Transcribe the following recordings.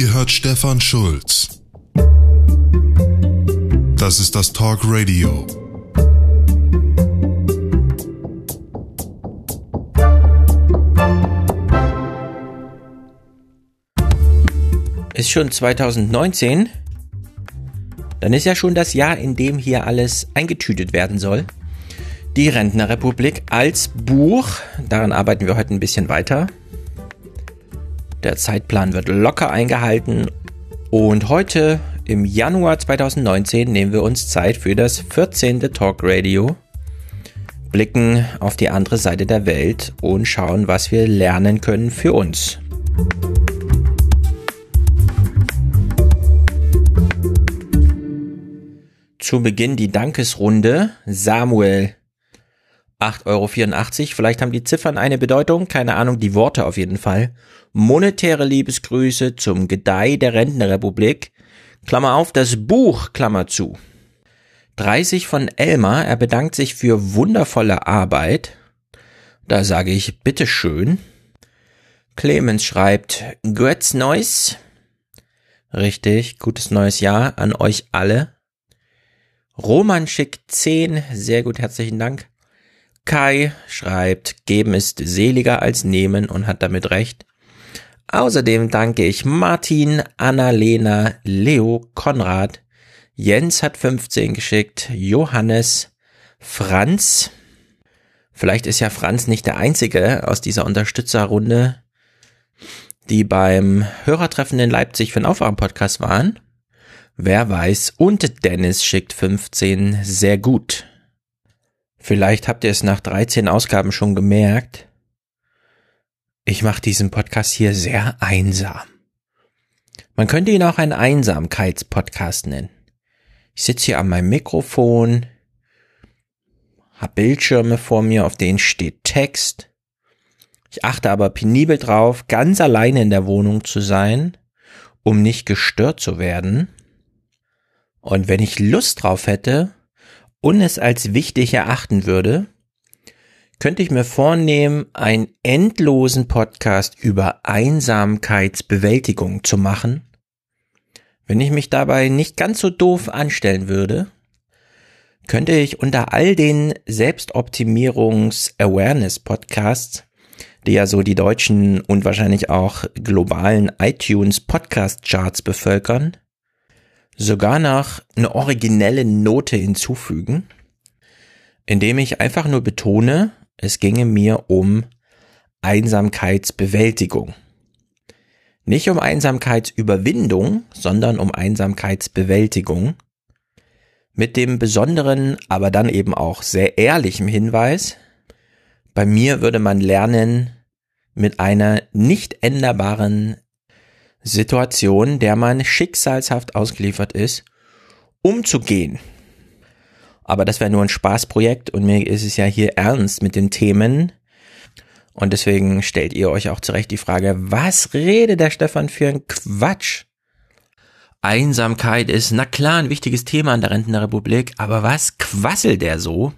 Ihr hört Stefan Schulz. Das ist das Talk Radio. Ist schon 2019? Dann ist ja schon das Jahr, in dem hier alles eingetütet werden soll. Die Rentnerrepublik als Buch. Daran arbeiten wir heute ein bisschen weiter. Der Zeitplan wird locker eingehalten. Und heute im Januar 2019 nehmen wir uns Zeit für das 14. Talk Radio. Blicken auf die andere Seite der Welt und schauen, was wir lernen können für uns. Zu Beginn die Dankesrunde. Samuel 8,84 Euro. Vielleicht haben die Ziffern eine Bedeutung, keine Ahnung, die Worte auf jeden Fall. Monetäre Liebesgrüße zum Gedeih der Rentenrepublik. Klammer auf, das Buch, Klammer zu. 30 von Elmar, er bedankt sich für wundervolle Arbeit. Da sage ich bitteschön. Clemens schreibt, Götz Neues. Richtig, gutes neues Jahr an euch alle. Roman schickt 10, sehr gut, herzlichen Dank. Kai schreibt, geben ist seliger als nehmen und hat damit recht. Außerdem danke ich Martin, Annalena, Leo, Konrad, Jens hat 15 geschickt, Johannes, Franz. Vielleicht ist ja Franz nicht der einzige aus dieser Unterstützerrunde, die beim Hörertreffen in Leipzig für den Aufwachen-Podcast waren. Wer weiß. Und Dennis schickt 15 sehr gut. Vielleicht habt ihr es nach 13 Ausgaben schon gemerkt. Ich mache diesen Podcast hier sehr einsam. Man könnte ihn auch einen Einsamkeitspodcast nennen. Ich sitze hier an meinem Mikrofon, hab Bildschirme vor mir, auf denen steht Text. Ich achte aber penibel drauf, ganz alleine in der Wohnung zu sein, um nicht gestört zu werden. Und wenn ich Lust drauf hätte, und es als wichtig erachten würde, könnte ich mir vornehmen, einen endlosen Podcast über Einsamkeitsbewältigung zu machen. Wenn ich mich dabei nicht ganz so doof anstellen würde, könnte ich unter all den Selbstoptimierungs-Awareness-Podcasts, die ja so die deutschen und wahrscheinlich auch globalen iTunes-Podcast-Charts bevölkern, sogar noch eine originelle Note hinzufügen, indem ich einfach nur betone, es ginge mir um Einsamkeitsbewältigung. Nicht um Einsamkeitsüberwindung, sondern um Einsamkeitsbewältigung. Mit dem besonderen, aber dann eben auch sehr ehrlichen Hinweis, bei mir würde man lernen, mit einer nicht änderbaren Situation, der man schicksalshaft ausgeliefert ist, umzugehen. Aber das wäre nur ein Spaßprojekt und mir ist es ja hier ernst mit den Themen. Und deswegen stellt ihr euch auch zurecht die Frage, was redet der Stefan für ein Quatsch? Einsamkeit ist, na klar, ein wichtiges Thema in der Rentenrepublik, aber was quasselt der so?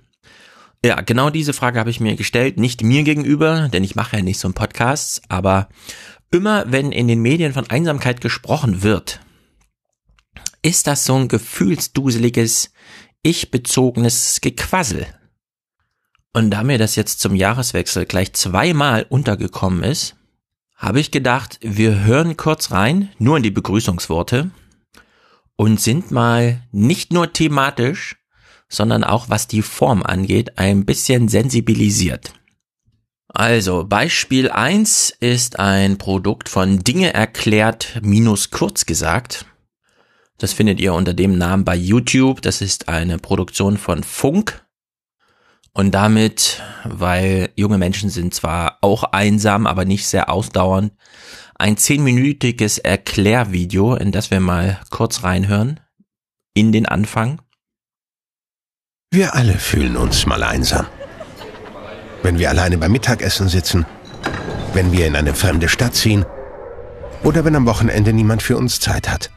Ja, genau diese Frage habe ich mir gestellt, nicht mir gegenüber, denn ich mache ja nicht so einen Podcast, aber immer wenn in den Medien von Einsamkeit gesprochen wird, ist das so ein gefühlsduseliges, ich-bezogenes Gequassel. Und da mir das jetzt zum Jahreswechsel gleich zweimal untergekommen ist, habe ich gedacht, wir hören kurz rein, nur in die Begrüßungsworte und sind mal nicht nur thematisch, sondern auch was die Form angeht, ein bisschen sensibilisiert. Also, Beispiel eins ist ein Produkt von Dinge erklärt minus kurz gesagt. Das findet ihr unter dem Namen bei YouTube. Das ist eine Produktion von Funk. Und damit, weil junge Menschen sind zwar auch einsam, aber nicht sehr ausdauernd, ein zehnminütiges Erklärvideo, in das wir mal kurz reinhören, in den Anfang. Wir alle fühlen uns mal einsam wenn wir alleine beim Mittagessen sitzen, wenn wir in eine fremde Stadt ziehen oder wenn am Wochenende niemand für uns Zeit hat.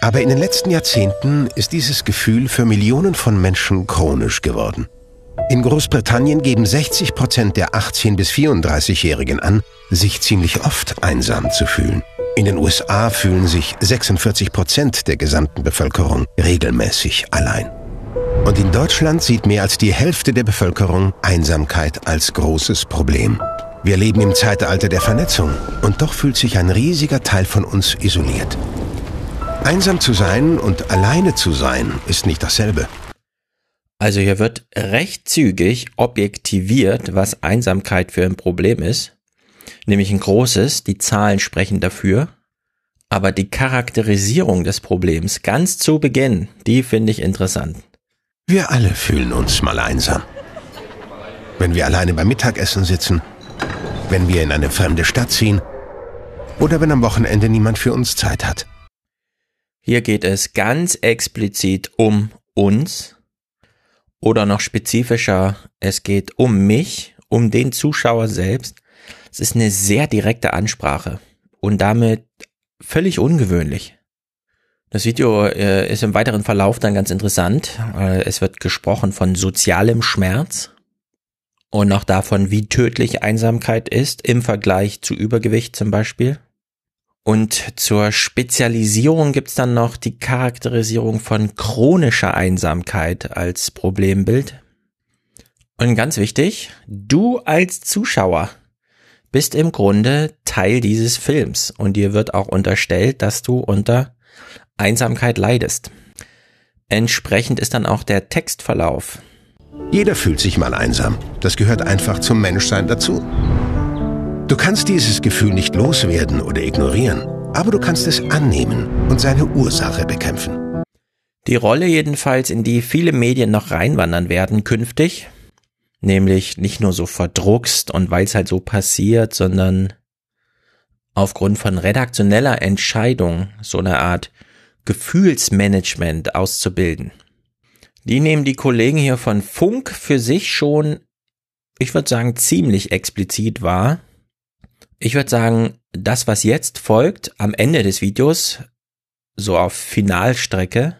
Aber in den letzten Jahrzehnten ist dieses Gefühl für Millionen von Menschen chronisch geworden. In Großbritannien geben 60 Prozent der 18- bis 34-Jährigen an, sich ziemlich oft einsam zu fühlen. In den USA fühlen sich 46 Prozent der gesamten Bevölkerung regelmäßig allein. Und in Deutschland sieht mehr als die Hälfte der Bevölkerung Einsamkeit als großes Problem. Wir leben im Zeitalter der Vernetzung und doch fühlt sich ein riesiger Teil von uns isoliert. Einsam zu sein und alleine zu sein ist nicht dasselbe. Also hier wird recht zügig objektiviert, was Einsamkeit für ein Problem ist. Nämlich ein großes, die Zahlen sprechen dafür. Aber die Charakterisierung des Problems ganz zu Beginn, die finde ich interessant. Wir alle fühlen uns mal einsam. Wenn wir alleine beim Mittagessen sitzen, wenn wir in eine fremde Stadt ziehen oder wenn am Wochenende niemand für uns Zeit hat. Hier geht es ganz explizit um uns oder noch spezifischer, es geht um mich, um den Zuschauer selbst. Es ist eine sehr direkte Ansprache und damit völlig ungewöhnlich. Das Video äh, ist im weiteren Verlauf dann ganz interessant. Äh, es wird gesprochen von sozialem Schmerz und auch davon, wie tödlich Einsamkeit ist im Vergleich zu Übergewicht zum Beispiel. Und zur Spezialisierung gibt's dann noch die Charakterisierung von chronischer Einsamkeit als Problembild. Und ganz wichtig, du als Zuschauer bist im Grunde Teil dieses Films und dir wird auch unterstellt, dass du unter Einsamkeit leidest. Entsprechend ist dann auch der Textverlauf. Jeder fühlt sich mal einsam. Das gehört einfach zum Menschsein dazu. Du kannst dieses Gefühl nicht loswerden oder ignorieren, aber du kannst es annehmen und seine Ursache bekämpfen. Die Rolle jedenfalls, in die viele Medien noch reinwandern werden künftig, nämlich nicht nur so verdruckst und weil es halt so passiert, sondern aufgrund von redaktioneller Entscheidung so eine Art Gefühlsmanagement auszubilden. Die nehmen die Kollegen hier von Funk für sich schon, ich würde sagen, ziemlich explizit wahr ich würde sagen, das, was jetzt folgt, am Ende des Videos, so auf Finalstrecke,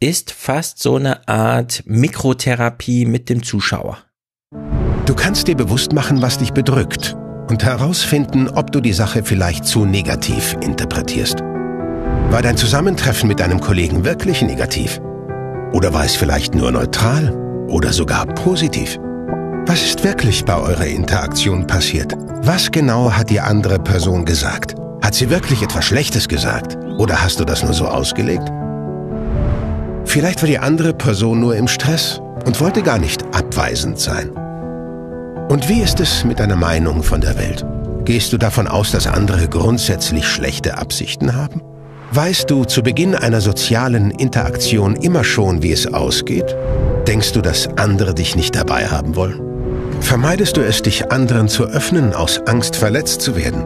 ist fast so eine Art Mikrotherapie mit dem Zuschauer. Du kannst dir bewusst machen, was dich bedrückt und herausfinden, ob du die Sache vielleicht zu negativ interpretierst. War dein Zusammentreffen mit deinem Kollegen wirklich negativ? Oder war es vielleicht nur neutral oder sogar positiv? Was ist wirklich bei eurer Interaktion passiert? Was genau hat die andere Person gesagt? Hat sie wirklich etwas Schlechtes gesagt? Oder hast du das nur so ausgelegt? Vielleicht war die andere Person nur im Stress und wollte gar nicht abweisend sein. Und wie ist es mit deiner Meinung von der Welt? Gehst du davon aus, dass andere grundsätzlich schlechte Absichten haben? Weißt du zu Beginn einer sozialen Interaktion immer schon, wie es ausgeht? Denkst du, dass andere dich nicht dabei haben wollen? Vermeidest du es, dich anderen zu öffnen, aus Angst verletzt zu werden?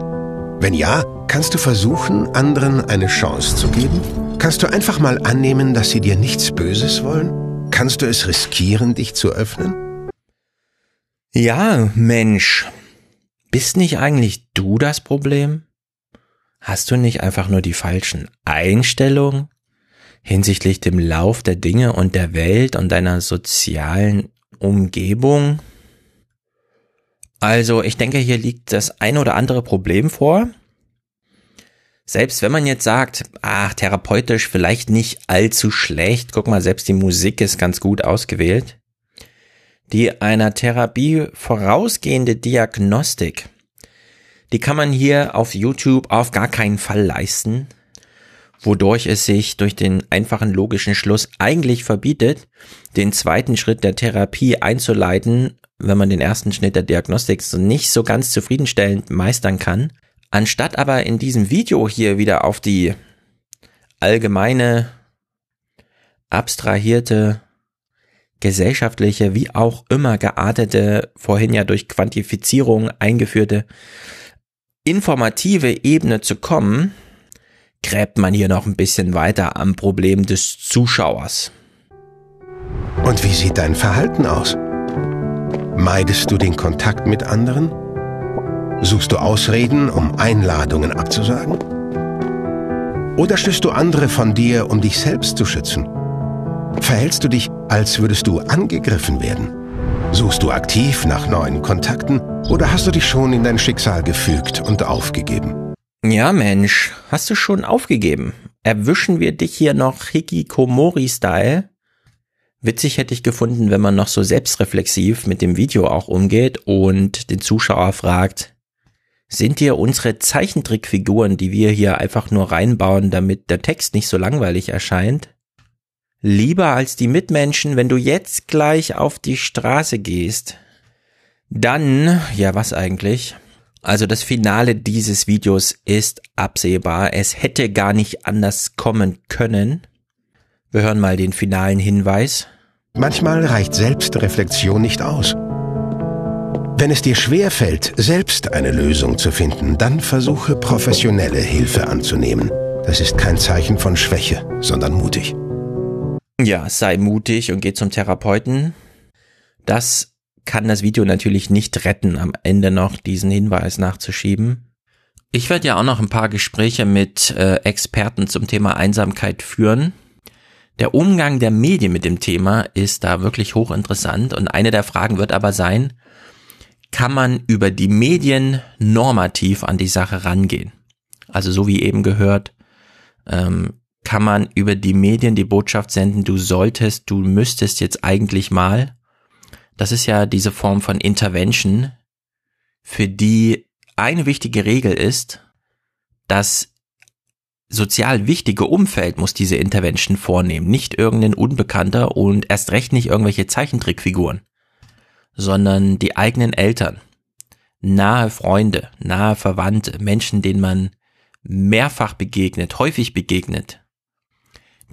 Wenn ja, kannst du versuchen, anderen eine Chance zu geben? Kannst du einfach mal annehmen, dass sie dir nichts Böses wollen? Kannst du es riskieren, dich zu öffnen? Ja, Mensch. Bist nicht eigentlich du das Problem? Hast du nicht einfach nur die falschen Einstellungen hinsichtlich dem Lauf der Dinge und der Welt und deiner sozialen Umgebung? Also ich denke, hier liegt das ein oder andere Problem vor. Selbst wenn man jetzt sagt, ach, therapeutisch vielleicht nicht allzu schlecht, guck mal, selbst die Musik ist ganz gut ausgewählt. Die einer Therapie vorausgehende Diagnostik, die kann man hier auf YouTube auf gar keinen Fall leisten, wodurch es sich durch den einfachen logischen Schluss eigentlich verbietet, den zweiten Schritt der Therapie einzuleiten wenn man den ersten Schnitt der Diagnostik so nicht so ganz zufriedenstellend meistern kann. Anstatt aber in diesem Video hier wieder auf die allgemeine, abstrahierte, gesellschaftliche, wie auch immer geartete, vorhin ja durch Quantifizierung eingeführte, informative Ebene zu kommen, gräbt man hier noch ein bisschen weiter am Problem des Zuschauers. Und wie sieht dein Verhalten aus? Meidest du den Kontakt mit anderen? Suchst du Ausreden, um Einladungen abzusagen? Oder stößt du andere von dir, um dich selbst zu schützen? Verhältst du dich, als würdest du angegriffen werden? Suchst du aktiv nach neuen Kontakten oder hast du dich schon in dein Schicksal gefügt und aufgegeben? Ja, Mensch, hast du schon aufgegeben? Erwischen wir dich hier noch Hikikomori-Style? Witzig hätte ich gefunden, wenn man noch so selbstreflexiv mit dem Video auch umgeht und den Zuschauer fragt, sind dir unsere Zeichentrickfiguren, die wir hier einfach nur reinbauen, damit der Text nicht so langweilig erscheint, lieber als die Mitmenschen, wenn du jetzt gleich auf die Straße gehst? Dann, ja, was eigentlich? Also das Finale dieses Videos ist absehbar. Es hätte gar nicht anders kommen können. Wir hören mal den finalen Hinweis. Manchmal reicht Selbstreflexion nicht aus. Wenn es dir schwerfällt, selbst eine Lösung zu finden, dann versuche professionelle Hilfe anzunehmen. Das ist kein Zeichen von Schwäche, sondern mutig. Ja, sei mutig und geh zum Therapeuten. Das kann das Video natürlich nicht retten, am Ende noch diesen Hinweis nachzuschieben. Ich werde ja auch noch ein paar Gespräche mit äh, Experten zum Thema Einsamkeit führen. Der Umgang der Medien mit dem Thema ist da wirklich hochinteressant und eine der Fragen wird aber sein, kann man über die Medien normativ an die Sache rangehen? Also so wie eben gehört, ähm, kann man über die Medien die Botschaft senden, du solltest, du müsstest jetzt eigentlich mal. Das ist ja diese Form von Intervention, für die eine wichtige Regel ist, dass sozial wichtige Umfeld muss diese Intervention vornehmen, nicht irgendein Unbekannter und erst recht nicht irgendwelche Zeichentrickfiguren, sondern die eigenen Eltern, nahe Freunde, nahe Verwandte, Menschen, denen man mehrfach begegnet, häufig begegnet.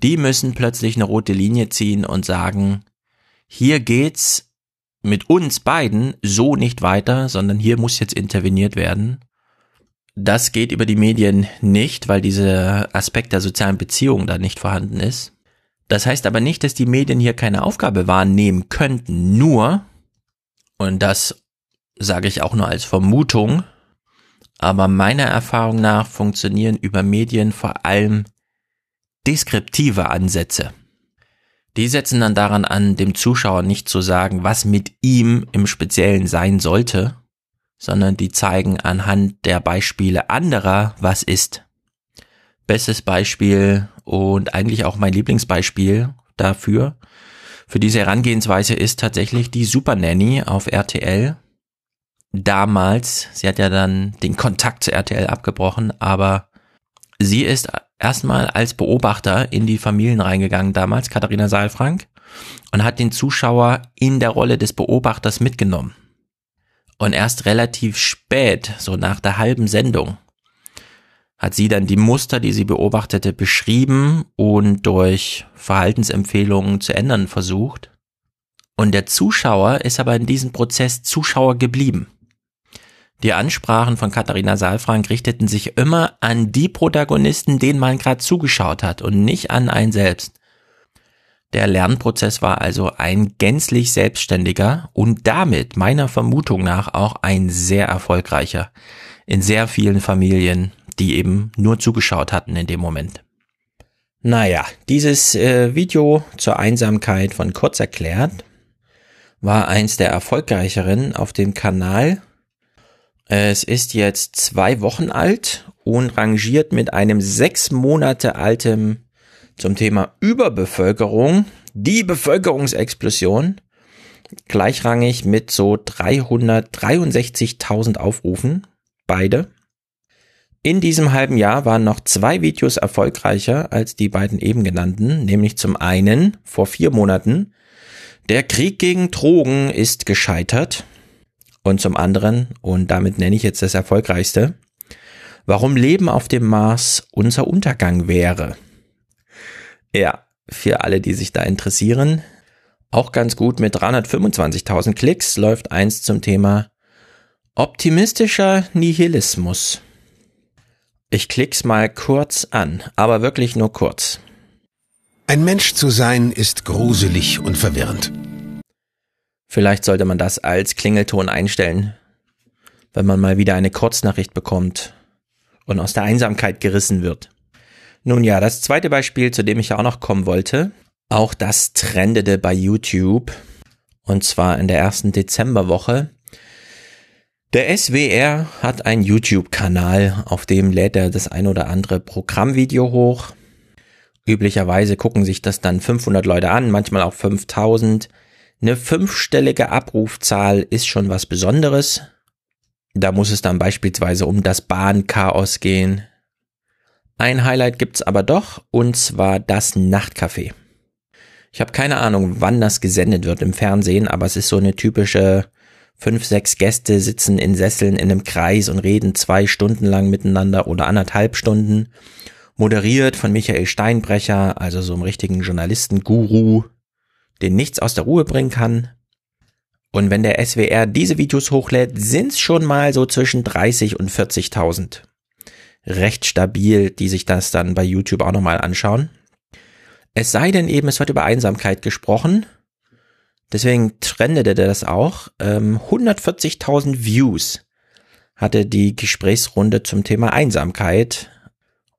Die müssen plötzlich eine rote Linie ziehen und sagen, hier geht's mit uns beiden so nicht weiter, sondern hier muss jetzt interveniert werden. Das geht über die Medien nicht, weil dieser Aspekt der sozialen Beziehung da nicht vorhanden ist. Das heißt aber nicht, dass die Medien hier keine Aufgabe wahrnehmen könnten, nur, und das sage ich auch nur als Vermutung, aber meiner Erfahrung nach funktionieren über Medien vor allem deskriptive Ansätze. Die setzen dann daran an, dem Zuschauer nicht zu sagen, was mit ihm im Speziellen sein sollte, sondern die zeigen anhand der Beispiele anderer, was ist. Bestes Beispiel und eigentlich auch mein Lieblingsbeispiel dafür, für diese Herangehensweise ist tatsächlich die Super Nanny auf RTL. Damals, sie hat ja dann den Kontakt zu RTL abgebrochen, aber sie ist erstmal als Beobachter in die Familien reingegangen damals, Katharina Saalfrank, und hat den Zuschauer in der Rolle des Beobachters mitgenommen. Und erst relativ spät, so nach der halben Sendung, hat sie dann die Muster, die sie beobachtete, beschrieben und durch Verhaltensempfehlungen zu ändern versucht. Und der Zuschauer ist aber in diesem Prozess Zuschauer geblieben. Die Ansprachen von Katharina Saalfrank richteten sich immer an die Protagonisten, denen man gerade zugeschaut hat und nicht an einen selbst. Der Lernprozess war also ein gänzlich selbstständiger und damit meiner Vermutung nach auch ein sehr erfolgreicher in sehr vielen Familien, die eben nur zugeschaut hatten in dem Moment. Naja, dieses äh, Video zur Einsamkeit von Kurz erklärt war eins der erfolgreicheren auf dem Kanal. Es ist jetzt zwei Wochen alt und rangiert mit einem sechs Monate altem zum Thema Überbevölkerung, die Bevölkerungsexplosion, gleichrangig mit so 363.000 Aufrufen, beide. In diesem halben Jahr waren noch zwei Videos erfolgreicher als die beiden eben genannten, nämlich zum einen vor vier Monaten, der Krieg gegen Drogen ist gescheitert und zum anderen, und damit nenne ich jetzt das erfolgreichste, warum Leben auf dem Mars unser Untergang wäre. Ja, für alle, die sich da interessieren. Auch ganz gut mit 325.000 Klicks läuft eins zum Thema optimistischer Nihilismus. Ich klick's mal kurz an, aber wirklich nur kurz. Ein Mensch zu sein ist gruselig und verwirrend. Vielleicht sollte man das als Klingelton einstellen, wenn man mal wieder eine Kurznachricht bekommt und aus der Einsamkeit gerissen wird. Nun ja, das zweite Beispiel, zu dem ich ja auch noch kommen wollte, auch das trendete bei YouTube und zwar in der ersten Dezemberwoche. Der SWR hat einen YouTube-Kanal, auf dem lädt er das ein oder andere Programmvideo hoch. Üblicherweise gucken sich das dann 500 Leute an, manchmal auch 5000. Eine fünfstellige Abrufzahl ist schon was Besonderes. Da muss es dann beispielsweise um das Bahnchaos gehen. Ein Highlight gibt's aber doch, und zwar das Nachtcafé. Ich habe keine Ahnung, wann das gesendet wird im Fernsehen, aber es ist so eine typische fünf, sechs Gäste sitzen in Sesseln in einem Kreis und reden zwei Stunden lang miteinander oder anderthalb Stunden. Moderiert von Michael Steinbrecher, also so einem richtigen Journalisten-Guru, den nichts aus der Ruhe bringen kann. Und wenn der SWR diese Videos hochlädt, sind's schon mal so zwischen 30 und 40.000. Recht stabil, die sich das dann bei YouTube auch nochmal anschauen. Es sei denn eben, es wird über Einsamkeit gesprochen Deswegen trendete das auch. Ähm, 140.000 Views hatte die Gesprächsrunde zum Thema Einsamkeit.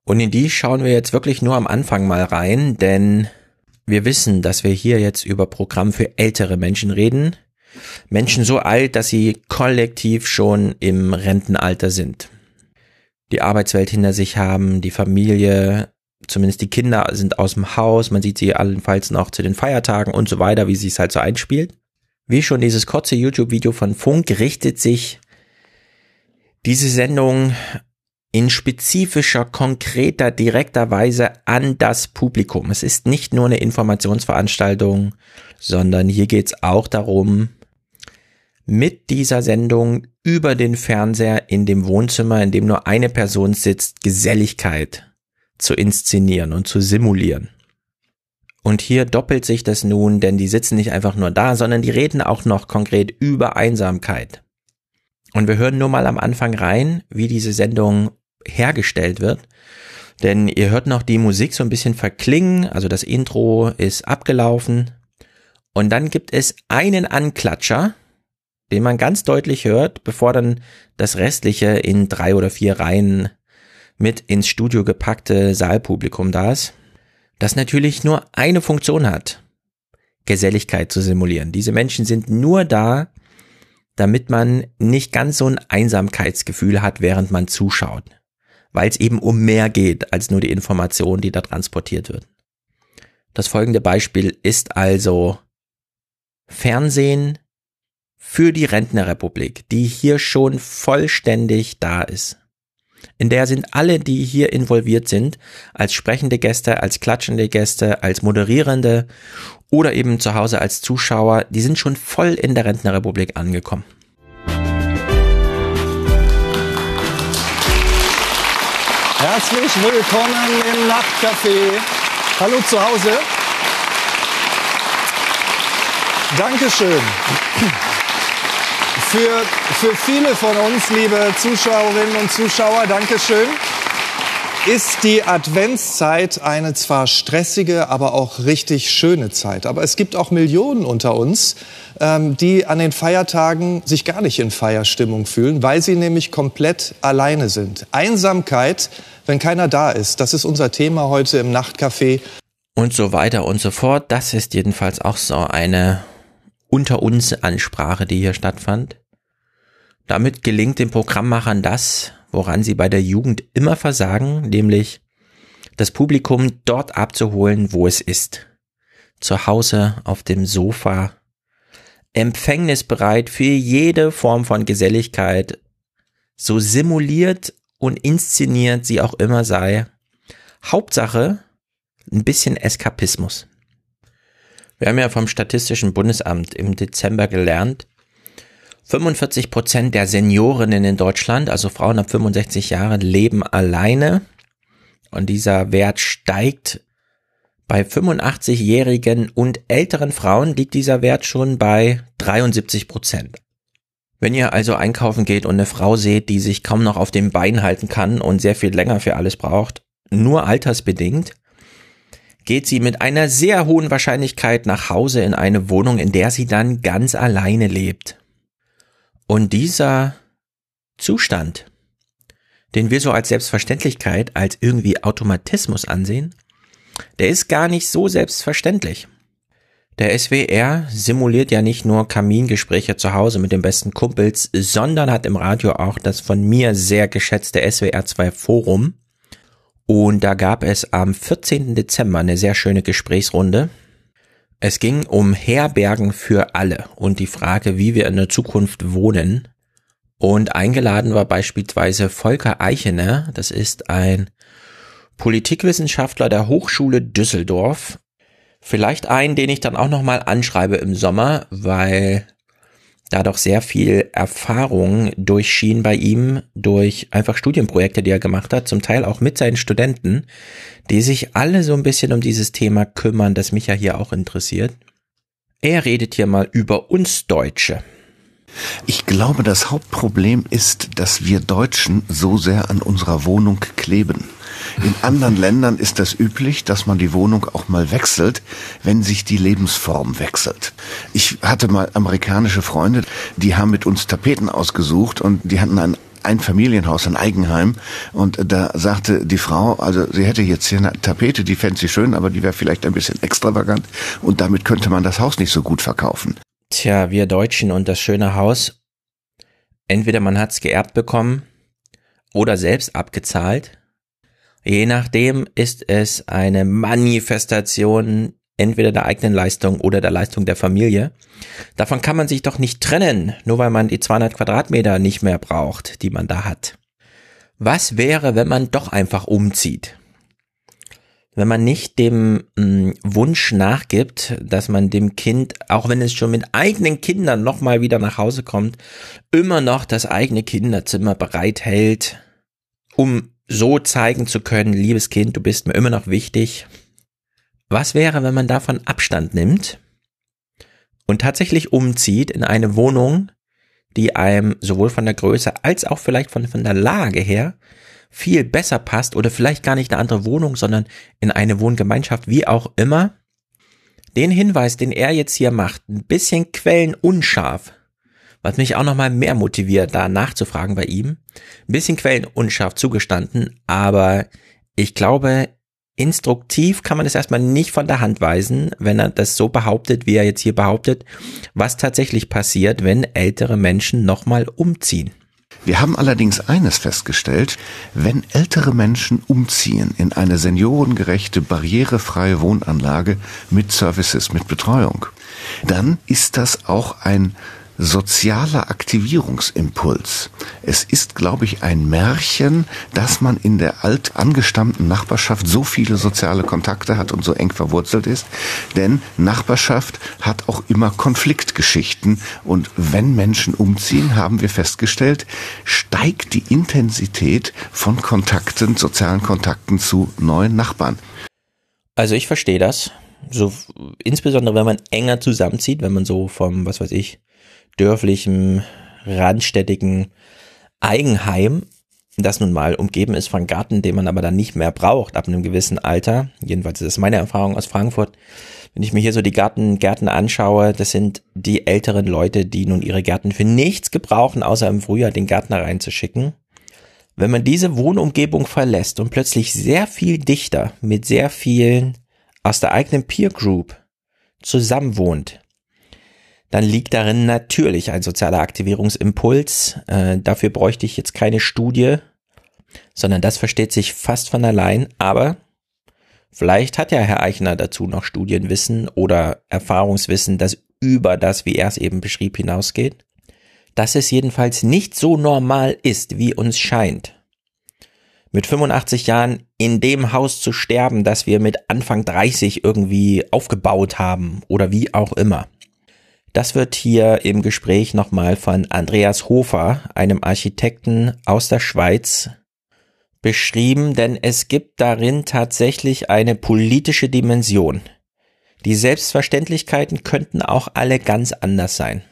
Und in die schauen wir jetzt wirklich nur am Anfang mal rein, denn wir wissen, dass wir hier jetzt über Programm für ältere Menschen reden. Menschen so alt, dass sie kollektiv schon im Rentenalter sind. Die Arbeitswelt hinter sich haben, die Familie zumindest die Kinder sind aus dem Haus, man sieht sie allenfalls noch zu den Feiertagen und so weiter, wie sie es halt so einspielt. Wie schon dieses kurze YouTube-Video von Funk richtet sich diese Sendung in spezifischer, konkreter, direkter Weise an das Publikum. Es ist nicht nur eine Informationsveranstaltung, sondern hier geht es auch darum, mit dieser Sendung über den Fernseher in dem Wohnzimmer, in dem nur eine Person sitzt, Geselligkeit zu inszenieren und zu simulieren. Und hier doppelt sich das nun, denn die sitzen nicht einfach nur da, sondern die reden auch noch konkret über Einsamkeit. Und wir hören nur mal am Anfang rein, wie diese Sendung hergestellt wird. Denn ihr hört noch die Musik so ein bisschen verklingen, also das Intro ist abgelaufen. Und dann gibt es einen Anklatscher, den man ganz deutlich hört, bevor dann das restliche in drei oder vier Reihen mit ins Studio gepackte Saalpublikum da ist, das natürlich nur eine Funktion hat, Geselligkeit zu simulieren. Diese Menschen sind nur da, damit man nicht ganz so ein Einsamkeitsgefühl hat, während man zuschaut, weil es eben um mehr geht als nur die Information, die da transportiert wird. Das folgende Beispiel ist also Fernsehen für die Rentnerrepublik, die hier schon vollständig da ist. In der sind alle, die hier involviert sind, als sprechende Gäste, als klatschende Gäste, als Moderierende oder eben zu Hause als Zuschauer, die sind schon voll in der Rentnerrepublik angekommen. Herzlich willkommen im Nachtcafé. Hallo zu Hause. Dankeschön. Für, für viele von uns, liebe Zuschauerinnen und Zuschauer, Dankeschön, ist die Adventszeit eine zwar stressige, aber auch richtig schöne Zeit. Aber es gibt auch Millionen unter uns, ähm, die an den Feiertagen sich gar nicht in Feierstimmung fühlen, weil sie nämlich komplett alleine sind. Einsamkeit, wenn keiner da ist, das ist unser Thema heute im Nachtcafé. Und so weiter und so fort. Das ist jedenfalls auch so eine unter uns Ansprache, die hier stattfand. Damit gelingt den Programmmachern das, woran sie bei der Jugend immer versagen, nämlich das Publikum dort abzuholen, wo es ist. Zu Hause auf dem Sofa, empfängnisbereit für jede Form von Geselligkeit, so simuliert und inszeniert sie auch immer sei. Hauptsache ein bisschen Eskapismus. Wir haben ja vom Statistischen Bundesamt im Dezember gelernt, 45 Prozent der Seniorinnen in Deutschland, also Frauen ab 65 Jahren, leben alleine. Und dieser Wert steigt. Bei 85-jährigen und älteren Frauen liegt dieser Wert schon bei 73 Prozent. Wenn ihr also einkaufen geht und eine Frau seht, die sich kaum noch auf dem Bein halten kann und sehr viel länger für alles braucht, nur altersbedingt, geht sie mit einer sehr hohen Wahrscheinlichkeit nach Hause in eine Wohnung, in der sie dann ganz alleine lebt. Und dieser Zustand, den wir so als Selbstverständlichkeit, als irgendwie Automatismus ansehen, der ist gar nicht so selbstverständlich. Der SWR simuliert ja nicht nur Kamingespräche zu Hause mit den besten Kumpels, sondern hat im Radio auch das von mir sehr geschätzte SWR 2 Forum. Und da gab es am 14. Dezember eine sehr schöne Gesprächsrunde. Es ging um Herbergen für alle und die Frage, wie wir in der Zukunft wohnen. Und eingeladen war beispielsweise Volker Eichener, das ist ein Politikwissenschaftler der Hochschule Düsseldorf Vielleicht einen, den ich dann auch nochmal anschreibe im Sommer, weil da doch sehr viel Erfahrung durchschien bei ihm durch einfach Studienprojekte, die er gemacht hat, zum Teil auch mit seinen Studenten, die sich alle so ein bisschen um dieses Thema kümmern, das mich ja hier auch interessiert. Er redet hier mal über uns Deutsche. Ich glaube, das Hauptproblem ist, dass wir Deutschen so sehr an unserer Wohnung kleben. In anderen Ländern ist das üblich, dass man die Wohnung auch mal wechselt, wenn sich die Lebensform wechselt. Ich hatte mal amerikanische Freunde, die haben mit uns Tapeten ausgesucht und die hatten ein ein Familienhaus, ein Eigenheim. Und da sagte die Frau, also sie hätte jetzt hier eine Tapete, die fände sie schön, aber die wäre vielleicht ein bisschen extravagant. Und damit könnte man das Haus nicht so gut verkaufen. Tja, wir Deutschen und das schöne Haus. Entweder man hat es geerbt bekommen oder selbst abgezahlt. Je nachdem ist es eine Manifestation entweder der eigenen Leistung oder der Leistung der Familie. Davon kann man sich doch nicht trennen, nur weil man die 200 Quadratmeter nicht mehr braucht, die man da hat. Was wäre, wenn man doch einfach umzieht? Wenn man nicht dem mh, hm, Wunsch nachgibt, dass man dem Kind, auch wenn es schon mit eigenen Kindern nochmal wieder nach Hause kommt, immer noch das eigene Kinderzimmer bereithält, um so zeigen zu können, liebes Kind, du bist mir immer noch wichtig. Was wäre, wenn man davon Abstand nimmt und tatsächlich umzieht in eine Wohnung, die einem sowohl von der Größe als auch vielleicht von, von der Lage her viel besser passt oder vielleicht gar nicht eine andere Wohnung, sondern in eine Wohngemeinschaft, wie auch immer. Den Hinweis, den er jetzt hier macht, ein bisschen quellenunscharf, was mich auch nochmal mehr motiviert, da nachzufragen bei ihm. Ein bisschen quellenunscharf zugestanden, aber ich glaube, instruktiv kann man es erstmal nicht von der Hand weisen, wenn er das so behauptet, wie er jetzt hier behauptet, was tatsächlich passiert, wenn ältere Menschen nochmal umziehen. Wir haben allerdings eines festgestellt, wenn ältere Menschen umziehen in eine seniorengerechte, barrierefreie Wohnanlage mit Services, mit Betreuung, dann ist das auch ein sozialer Aktivierungsimpuls. Es ist, glaube ich, ein Märchen, dass man in der alt angestammten Nachbarschaft so viele soziale Kontakte hat und so eng verwurzelt ist. Denn Nachbarschaft hat auch immer Konfliktgeschichten. Und wenn Menschen umziehen, haben wir festgestellt, steigt die Intensität von Kontakten, sozialen Kontakten zu neuen Nachbarn. Also ich verstehe das. So, insbesondere wenn man enger zusammenzieht, wenn man so vom, was weiß ich, dörflichen, randstädtigen Eigenheim, das nun mal umgeben ist von Garten, den man aber dann nicht mehr braucht ab einem gewissen Alter. Jedenfalls ist das meine Erfahrung aus Frankfurt. Wenn ich mir hier so die Garten, Gärten anschaue, das sind die älteren Leute, die nun ihre Gärten für nichts gebrauchen, außer im Frühjahr den Gärtner reinzuschicken. Wenn man diese Wohnumgebung verlässt und plötzlich sehr viel dichter mit sehr vielen aus der eigenen Peer Group zusammenwohnt, dann liegt darin natürlich ein sozialer Aktivierungsimpuls. Äh, dafür bräuchte ich jetzt keine Studie, sondern das versteht sich fast von allein. Aber vielleicht hat ja Herr Eichner dazu noch Studienwissen oder Erfahrungswissen, das über das, wie er es eben beschrieb, hinausgeht. Dass es jedenfalls nicht so normal ist, wie uns scheint. Mit 85 Jahren in dem Haus zu sterben, das wir mit Anfang 30 irgendwie aufgebaut haben oder wie auch immer. Das wird hier im Gespräch nochmal von Andreas Hofer, einem Architekten aus der Schweiz, beschrieben, denn es gibt darin tatsächlich eine politische Dimension. Die Selbstverständlichkeiten könnten auch alle ganz anders sein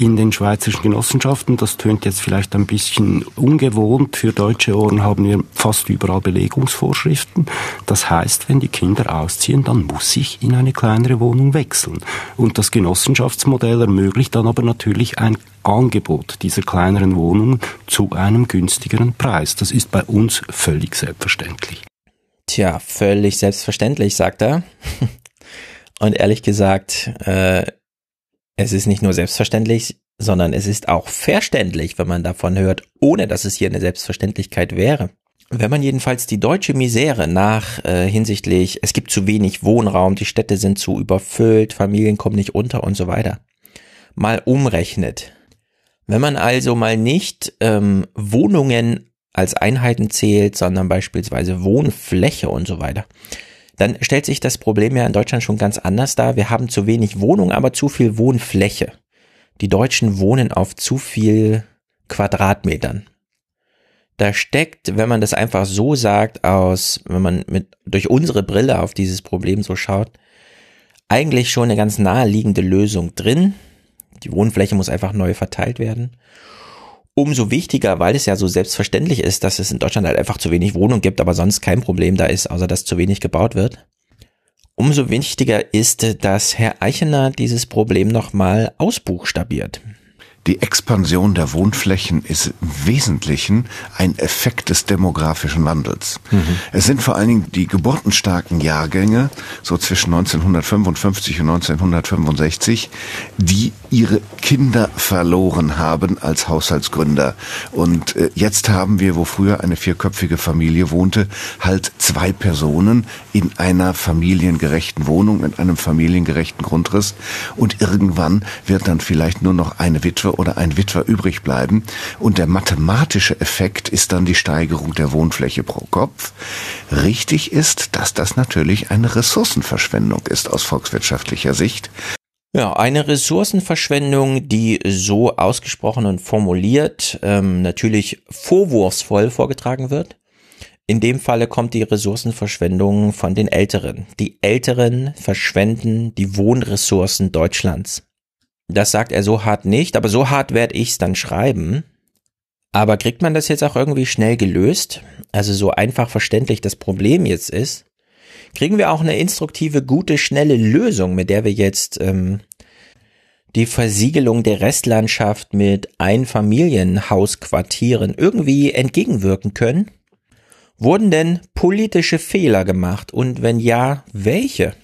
in den schweizerischen Genossenschaften. Das tönt jetzt vielleicht ein bisschen ungewohnt. Für deutsche Ohren haben wir fast überall Belegungsvorschriften. Das heißt, wenn die Kinder ausziehen, dann muss ich in eine kleinere Wohnung wechseln. Und das Genossenschaftsmodell ermöglicht dann aber natürlich ein Angebot dieser kleineren Wohnungen zu einem günstigeren Preis. Das ist bei uns völlig selbstverständlich. Tja, völlig selbstverständlich, sagt er. Und ehrlich gesagt, äh, es ist nicht nur selbstverständlich, sondern es ist auch verständlich, wenn man davon hört, ohne dass es hier eine Selbstverständlichkeit wäre. Wenn man jedenfalls die deutsche Misere nach äh, hinsichtlich, es gibt zu wenig Wohnraum, die Städte sind zu überfüllt, Familien kommen nicht unter und so weiter, mal umrechnet. Wenn man also mal nicht ähm, Wohnungen als Einheiten zählt, sondern beispielsweise Wohnfläche und so weiter, dann stellt sich das Problem ja in Deutschland schon ganz anders dar. Wir haben zu wenig Wohnung, aber zu viel Wohnfläche. Die Deutschen wohnen auf zu viel Quadratmetern. Da steckt, wenn man das einfach so sagt, aus, wenn man mit, durch unsere Brille auf dieses Problem so schaut, eigentlich schon eine ganz naheliegende Lösung drin. Die Wohnfläche muss einfach neu verteilt werden. Umso wichtiger, weil es ja so selbstverständlich ist, dass es in Deutschland halt einfach zu wenig Wohnungen gibt, aber sonst kein Problem da ist, außer dass zu wenig gebaut wird. Umso wichtiger ist, dass Herr Eichener dieses Problem nochmal ausbuchstabiert. Die Expansion der Wohnflächen ist im Wesentlichen ein Effekt des demografischen Wandels. Mhm. Es sind vor allen Dingen die geburtenstarken Jahrgänge, so zwischen 1955 und 1965, die ihre Kinder verloren haben als Haushaltsgründer. Und äh, jetzt haben wir, wo früher eine vierköpfige Familie wohnte, halt zwei Personen in einer familiengerechten Wohnung, in einem familiengerechten Grundriss. Und irgendwann wird dann vielleicht nur noch eine Witwe Witwe oder ein Witwer übrig bleiben. Und der mathematische Effekt ist dann die Steigerung der Wohnfläche pro Kopf. Richtig ist, dass das natürlich eine Ressourcenverschwendung ist aus volkswirtschaftlicher Sicht. Ja, eine Ressourcenverschwendung, die so ausgesprochen und formuliert ähm, natürlich vorwurfsvoll vorgetragen wird. In dem Falle kommt die Ressourcenverschwendung von den Älteren. Die Älteren verschwenden die Wohnressourcen Deutschlands. Das sagt er so hart nicht, aber so hart werde ich es dann schreiben. Aber kriegt man das jetzt auch irgendwie schnell gelöst? Also so einfach verständlich das Problem jetzt ist? Kriegen wir auch eine instruktive, gute, schnelle Lösung, mit der wir jetzt ähm, die Versiegelung der Restlandschaft mit Einfamilienhausquartieren irgendwie entgegenwirken können? Wurden denn politische Fehler gemacht und wenn ja, welche?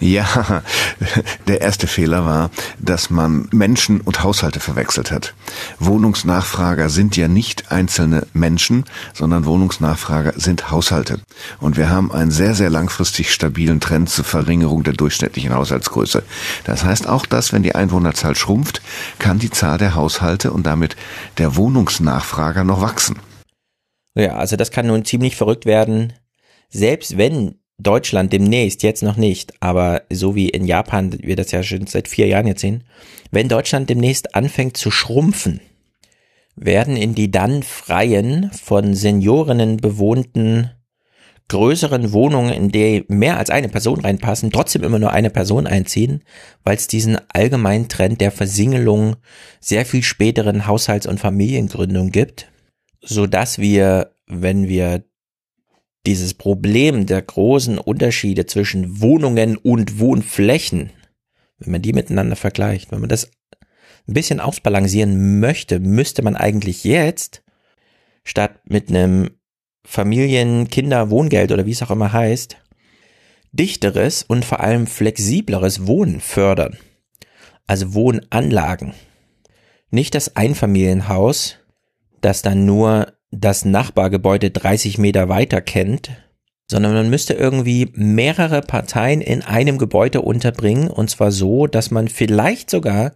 Ja, der erste Fehler war, dass man Menschen und Haushalte verwechselt hat. Wohnungsnachfrager sind ja nicht einzelne Menschen, sondern Wohnungsnachfrager sind Haushalte. Und wir haben einen sehr, sehr langfristig stabilen Trend zur Verringerung der durchschnittlichen Haushaltsgröße. Das heißt auch, dass wenn die Einwohnerzahl schrumpft, kann die Zahl der Haushalte und damit der Wohnungsnachfrager noch wachsen. Ja, also das kann nun ziemlich verrückt werden. Selbst wenn Deutschland demnächst, jetzt noch nicht, aber so wie in Japan wir das ja schon seit vier Jahren jetzt sehen, wenn Deutschland demnächst anfängt zu schrumpfen, werden in die dann freien, von Seniorinnen bewohnten größeren Wohnungen, in der mehr als eine Person reinpassen, trotzdem immer nur eine Person einziehen, weil es diesen allgemeinen Trend der Versingelung sehr viel späteren Haushalts- und Familiengründung gibt, so dass wir, wenn wir dieses Problem der großen Unterschiede zwischen Wohnungen und Wohnflächen, wenn man die miteinander vergleicht, wenn man das ein bisschen ausbalancieren möchte, müsste man eigentlich jetzt statt mit einem Familien-, Kinder-, Wohngeld oder wie es auch immer heißt, dichteres und vor allem flexibleres Wohnen fördern. Also Wohnanlagen. Nicht das Einfamilienhaus, das dann nur das Nachbargebäude 30 Meter weiter kennt, sondern man müsste irgendwie mehrere Parteien in einem Gebäude unterbringen und zwar so, dass man vielleicht sogar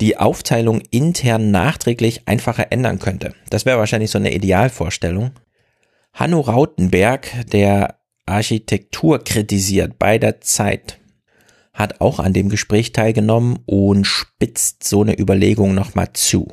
die Aufteilung intern nachträglich einfacher ändern könnte. Das wäre wahrscheinlich so eine Idealvorstellung. Hanno Rautenberg, der Architektur kritisiert bei der Zeit, hat auch an dem Gespräch teilgenommen und spitzt so eine Überlegung nochmal zu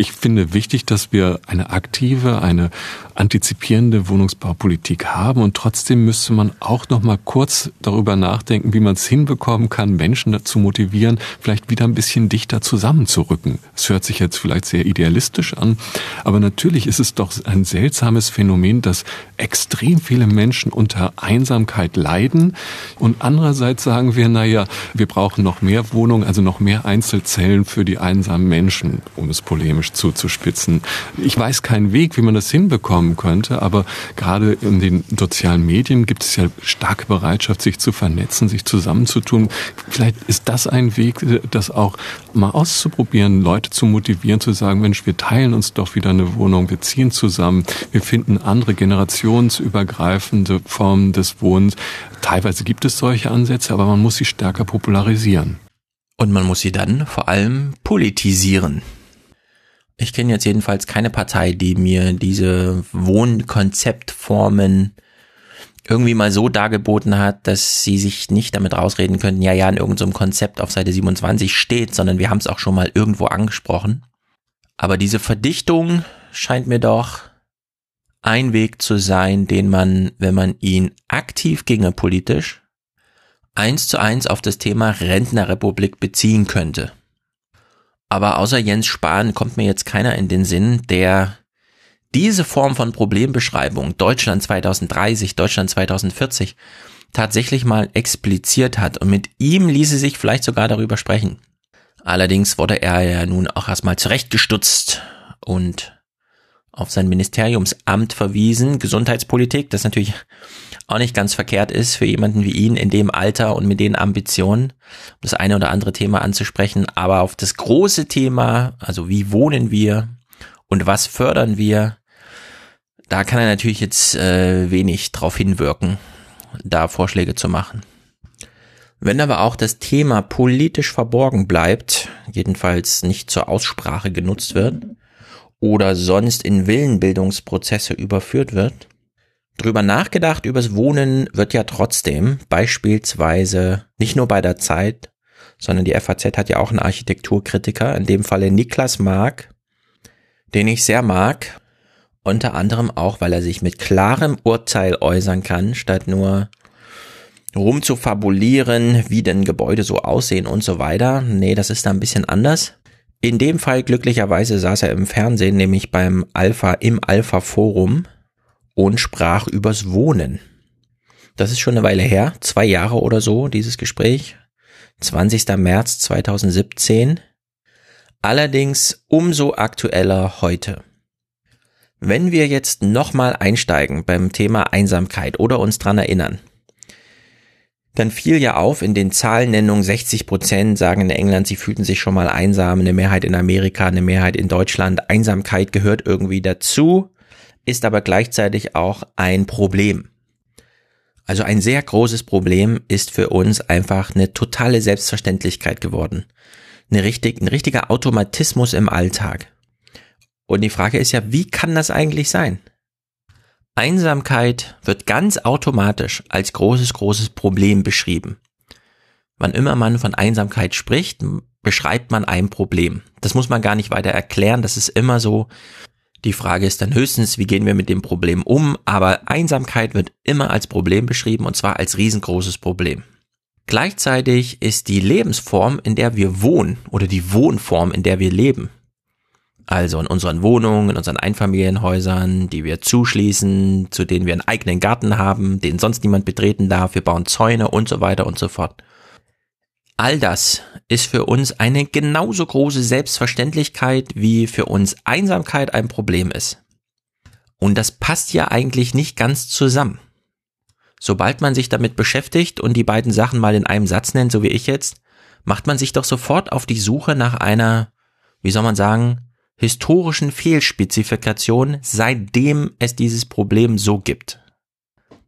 ich finde wichtig, dass wir eine aktive, eine antizipierende Wohnungsbaupolitik haben und trotzdem müsste man auch noch mal kurz darüber nachdenken, wie man es hinbekommen kann, Menschen dazu motivieren, vielleicht wieder ein bisschen dichter zusammenzurücken. Es hört sich jetzt vielleicht sehr idealistisch an, aber natürlich ist es doch ein seltsames Phänomen, dass extrem viele Menschen unter Einsamkeit leiden und andererseits sagen wir, naja, wir brauchen noch mehr Wohnungen, also noch mehr Einzelzellen für die einsamen Menschen, um es polemisch politisch zuzuspitzen. Ich weiß keinen Weg, wie man das hinbekommen könnte, aber gerade in den sozialen Medien gibt es ja starke Bereitschaft, sich zu vernetzen, sich zusammenzutun. Vielleicht ist das ein Weg, das auch mal auszuprobieren, Leute zu motivieren, zu sagen, Mensch, wir teilen uns doch wieder eine Wohnung, wir ziehen zusammen, wir finden andere generationsübergreifende Formen des Wohnens. Teilweise gibt es solche Ansätze, aber man muss sie stärker popularisieren. Und man muss sie dann vor allem politisieren. Ich kenne jetzt jedenfalls keine Partei, die mir diese Wohnkonzeptformen irgendwie mal so dargeboten hat, dass sie sich nicht damit rausreden könnten, ja, ja, in irgendeinem Konzept auf Seite 27 steht, sondern wir haben es auch schon mal irgendwo angesprochen. Aber diese Verdichtung scheint mir doch ein Weg zu sein, den man, wenn man ihn aktiv ginge politisch, eins zu eins auf das Thema Rentnerrepublik beziehen könnte. Aber außer Jens Spahn kommt mir jetzt keiner in den Sinn, der diese Form von Problembeschreibung Deutschland 2030, Deutschland 2040 tatsächlich mal expliziert hat und mit ihm ließe sich vielleicht sogar darüber sprechen. Allerdings wurde er ja nun auch erstmal zurechtgestutzt und auf sein Ministeriumsamt verwiesen, Gesundheitspolitik, das natürlich auch nicht ganz verkehrt ist für jemanden wie ihn in dem Alter und mit den Ambitionen, das eine oder andere Thema anzusprechen, aber auf das große Thema, also wie wohnen wir und was fördern wir, da kann er natürlich jetzt äh, wenig drauf hinwirken, da Vorschläge zu machen. Wenn aber auch das Thema politisch verborgen bleibt, jedenfalls nicht zur Aussprache genutzt wird, oder sonst in Willenbildungsprozesse überführt wird. Drüber nachgedacht übers Wohnen wird ja trotzdem beispielsweise nicht nur bei der Zeit, sondern die FAZ hat ja auch einen Architekturkritiker, in dem Falle Niklas Mark, den ich sehr mag, unter anderem auch, weil er sich mit klarem Urteil äußern kann, statt nur rumzufabulieren, wie denn Gebäude so aussehen und so weiter. Nee, das ist da ein bisschen anders. In dem Fall glücklicherweise saß er im Fernsehen, nämlich beim Alpha im Alpha Forum und sprach übers Wohnen. Das ist schon eine Weile her, zwei Jahre oder so, dieses Gespräch. 20. März 2017. Allerdings umso aktueller heute. Wenn wir jetzt nochmal einsteigen beim Thema Einsamkeit oder uns dran erinnern, dann fiel ja auf in den Zahlennennungen 60 Prozent sagen in England, sie fühlten sich schon mal einsam, eine Mehrheit in Amerika, eine Mehrheit in Deutschland. Einsamkeit gehört irgendwie dazu, ist aber gleichzeitig auch ein Problem. Also ein sehr großes Problem ist für uns einfach eine totale Selbstverständlichkeit geworden. Eine richtig, ein richtiger Automatismus im Alltag. Und die Frage ist ja, wie kann das eigentlich sein? Einsamkeit wird ganz automatisch als großes, großes Problem beschrieben. Wann immer man von Einsamkeit spricht, beschreibt man ein Problem. Das muss man gar nicht weiter erklären, das ist immer so. Die Frage ist dann höchstens, wie gehen wir mit dem Problem um, aber Einsamkeit wird immer als Problem beschrieben und zwar als riesengroßes Problem. Gleichzeitig ist die Lebensform, in der wir wohnen oder die Wohnform, in der wir leben, also in unseren Wohnungen, in unseren Einfamilienhäusern, die wir zuschließen, zu denen wir einen eigenen Garten haben, den sonst niemand betreten darf, wir bauen Zäune und so weiter und so fort. All das ist für uns eine genauso große Selbstverständlichkeit, wie für uns Einsamkeit ein Problem ist. Und das passt ja eigentlich nicht ganz zusammen. Sobald man sich damit beschäftigt und die beiden Sachen mal in einem Satz nennt, so wie ich jetzt, macht man sich doch sofort auf die Suche nach einer, wie soll man sagen, historischen Fehlspezifikation, seitdem es dieses Problem so gibt.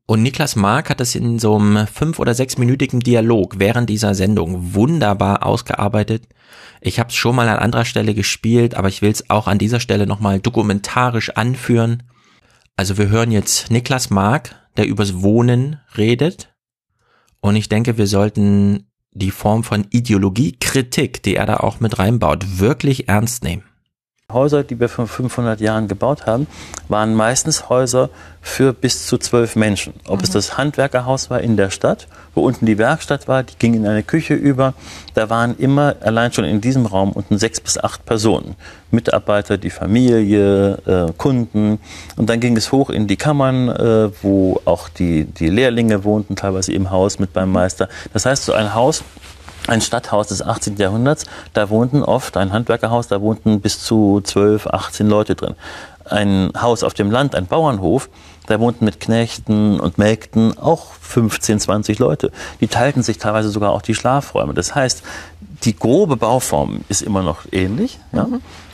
Und Niklas Mark hat es in so einem fünf- oder sechsminütigen Dialog während dieser Sendung wunderbar ausgearbeitet. Ich habe es schon mal an anderer Stelle gespielt, aber ich will es auch an dieser Stelle nochmal dokumentarisch anführen. Also wir hören jetzt Niklas Mark, der übers Wohnen redet. Und ich denke, wir sollten die Form von Ideologiekritik, die er da auch mit reinbaut, wirklich ernst nehmen. Häuser, die wir vor 500 Jahren gebaut haben, waren meistens Häuser für bis zu zwölf Menschen. Ob mhm. es das Handwerkerhaus war in der Stadt, wo unten die Werkstatt war, die ging in eine Küche über. Da waren immer allein schon in diesem Raum unten sechs bis acht Personen. Mitarbeiter, die Familie, äh, Kunden. Und dann ging es hoch in die Kammern, äh, wo auch die, die Lehrlinge wohnten, teilweise im Haus mit beim Meister. Das heißt, so ein Haus ein Stadthaus des 18. Jahrhunderts, da wohnten oft, ein Handwerkerhaus, da wohnten bis zu 12, 18 Leute drin. Ein Haus auf dem Land, ein Bauernhof, da wohnten mit Knechten und Mägden auch 15, 20 Leute. Die teilten sich teilweise sogar auch die Schlafräume. Das heißt, die grobe Bauform ist immer noch ähnlich, ja?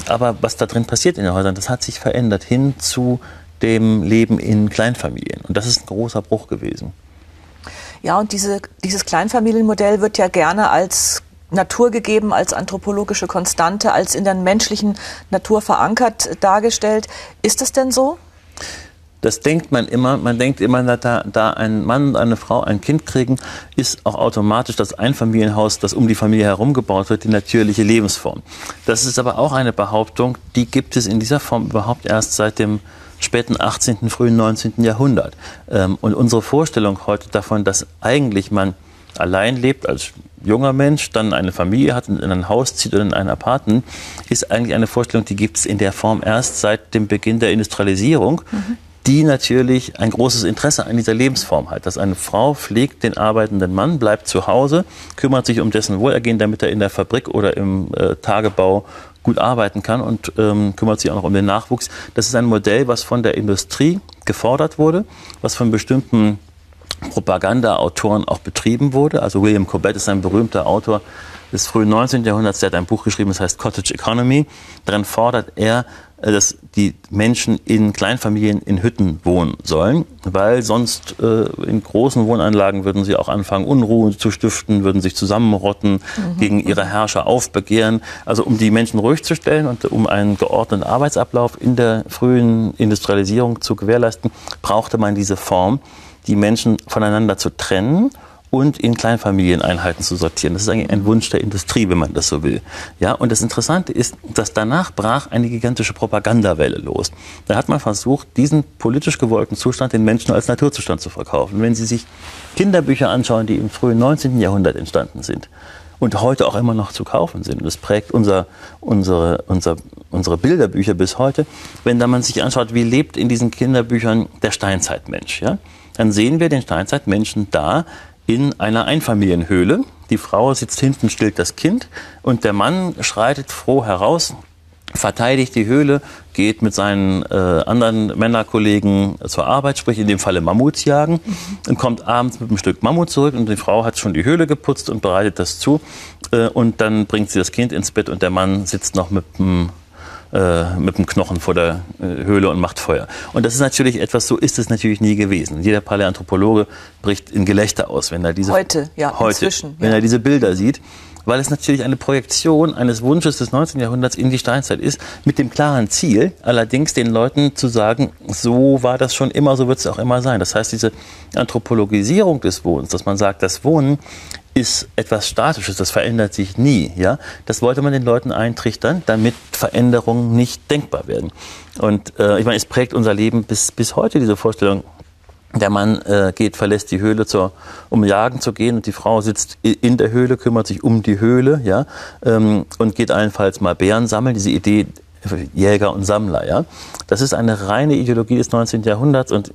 aber was da drin passiert in den Häusern, das hat sich verändert hin zu dem Leben in Kleinfamilien. Und das ist ein großer Bruch gewesen. Ja, und diese, dieses Kleinfamilienmodell wird ja gerne als Natur gegeben, als anthropologische Konstante, als in der menschlichen Natur verankert dargestellt. Ist das denn so? Das denkt man immer. Man denkt immer, da, da ein Mann und eine Frau ein Kind kriegen, ist auch automatisch das Einfamilienhaus, das um die Familie herum gebaut wird, die natürliche Lebensform. Das ist aber auch eine Behauptung, die gibt es in dieser Form überhaupt erst seit dem späten 18., frühen 19. Jahrhundert. Ähm, und unsere Vorstellung heute davon, dass eigentlich man allein lebt als junger Mensch, dann eine Familie hat und in ein Haus zieht oder in ein Apartment, ist eigentlich eine Vorstellung, die gibt es in der Form erst seit dem Beginn der Industrialisierung. Die natürlich ein großes Interesse an dieser Lebensform hat. Dass eine Frau pflegt den arbeitenden Mann, bleibt zu Hause, kümmert sich um dessen Wohlergehen, damit er in der Fabrik oder im äh, Tagebau gut arbeiten kann und ähm, kümmert sich auch noch um den Nachwuchs. Das ist ein Modell, was von der Industrie gefordert wurde, was von bestimmten Propagandaautoren auch betrieben wurde. Also William Cobbett ist ein berühmter Autor des frühen 19. Jahrhunderts, der hat ein Buch geschrieben, das heißt Cottage Economy. Darin fordert er, äh, dass die Menschen in Kleinfamilien in Hütten wohnen sollen, weil sonst äh, in großen Wohnanlagen würden sie auch anfangen, Unruhe zu stiften, würden sich zusammenrotten, mhm. gegen ihre Herrscher aufbegehren. Also um die Menschen ruhig zu stellen und um einen geordneten Arbeitsablauf in der frühen Industrialisierung zu gewährleisten, brauchte man diese Form, die Menschen voneinander zu trennen und in Kleinfamilieneinheiten zu sortieren. Das ist eigentlich ein Wunsch der Industrie, wenn man das so will. Ja, und das Interessante ist, dass danach brach eine gigantische Propagandawelle los. Da hat man versucht, diesen politisch gewollten Zustand den Menschen als Naturzustand zu verkaufen. Wenn Sie sich Kinderbücher anschauen, die im frühen 19. Jahrhundert entstanden sind, und heute auch immer noch zu kaufen sind. Das prägt unser, unsere, unser, unsere Bilderbücher bis heute. Wenn da man sich anschaut, wie lebt in diesen Kinderbüchern der Steinzeitmensch, ja, dann sehen wir den Steinzeitmenschen da, in einer Einfamilienhöhle. Die Frau sitzt hinten, stillt das Kind und der Mann schreitet froh heraus, verteidigt die Höhle, geht mit seinen äh, anderen Männerkollegen zur Arbeit, sprich in dem Falle Mammuts jagen, und kommt abends mit einem Stück Mammut zurück und die Frau hat schon die Höhle geputzt und bereitet das zu. Äh, und dann bringt sie das Kind ins Bett und der Mann sitzt noch mit dem äh, mit dem Knochen vor der äh, Höhle und macht Feuer. Und das ist natürlich etwas, so ist es natürlich nie gewesen. Jeder Paläanthropologe bricht in Gelächter aus, wenn er diese heute, ja, heute, inzwischen, wenn ja. er diese Bilder sieht weil es natürlich eine Projektion eines Wunsches des 19. Jahrhunderts in die Steinzeit ist, mit dem klaren Ziel, allerdings den Leuten zu sagen, so war das schon immer, so wird es auch immer sein. Das heißt, diese Anthropologisierung des Wohnens, dass man sagt, das Wohnen ist etwas Statisches, das verändert sich nie. Ja? Das wollte man den Leuten eintrichtern, damit Veränderungen nicht denkbar werden. Und äh, ich meine, es prägt unser Leben bis, bis heute, diese Vorstellung, der Mann äh, geht, verlässt die Höhle, zur, um jagen zu gehen, und die Frau sitzt in der Höhle, kümmert sich um die Höhle, ja, ähm, und geht allenfalls mal Bären sammeln. Diese Idee Jäger und Sammler, ja. Das ist eine reine Ideologie des 19. Jahrhunderts und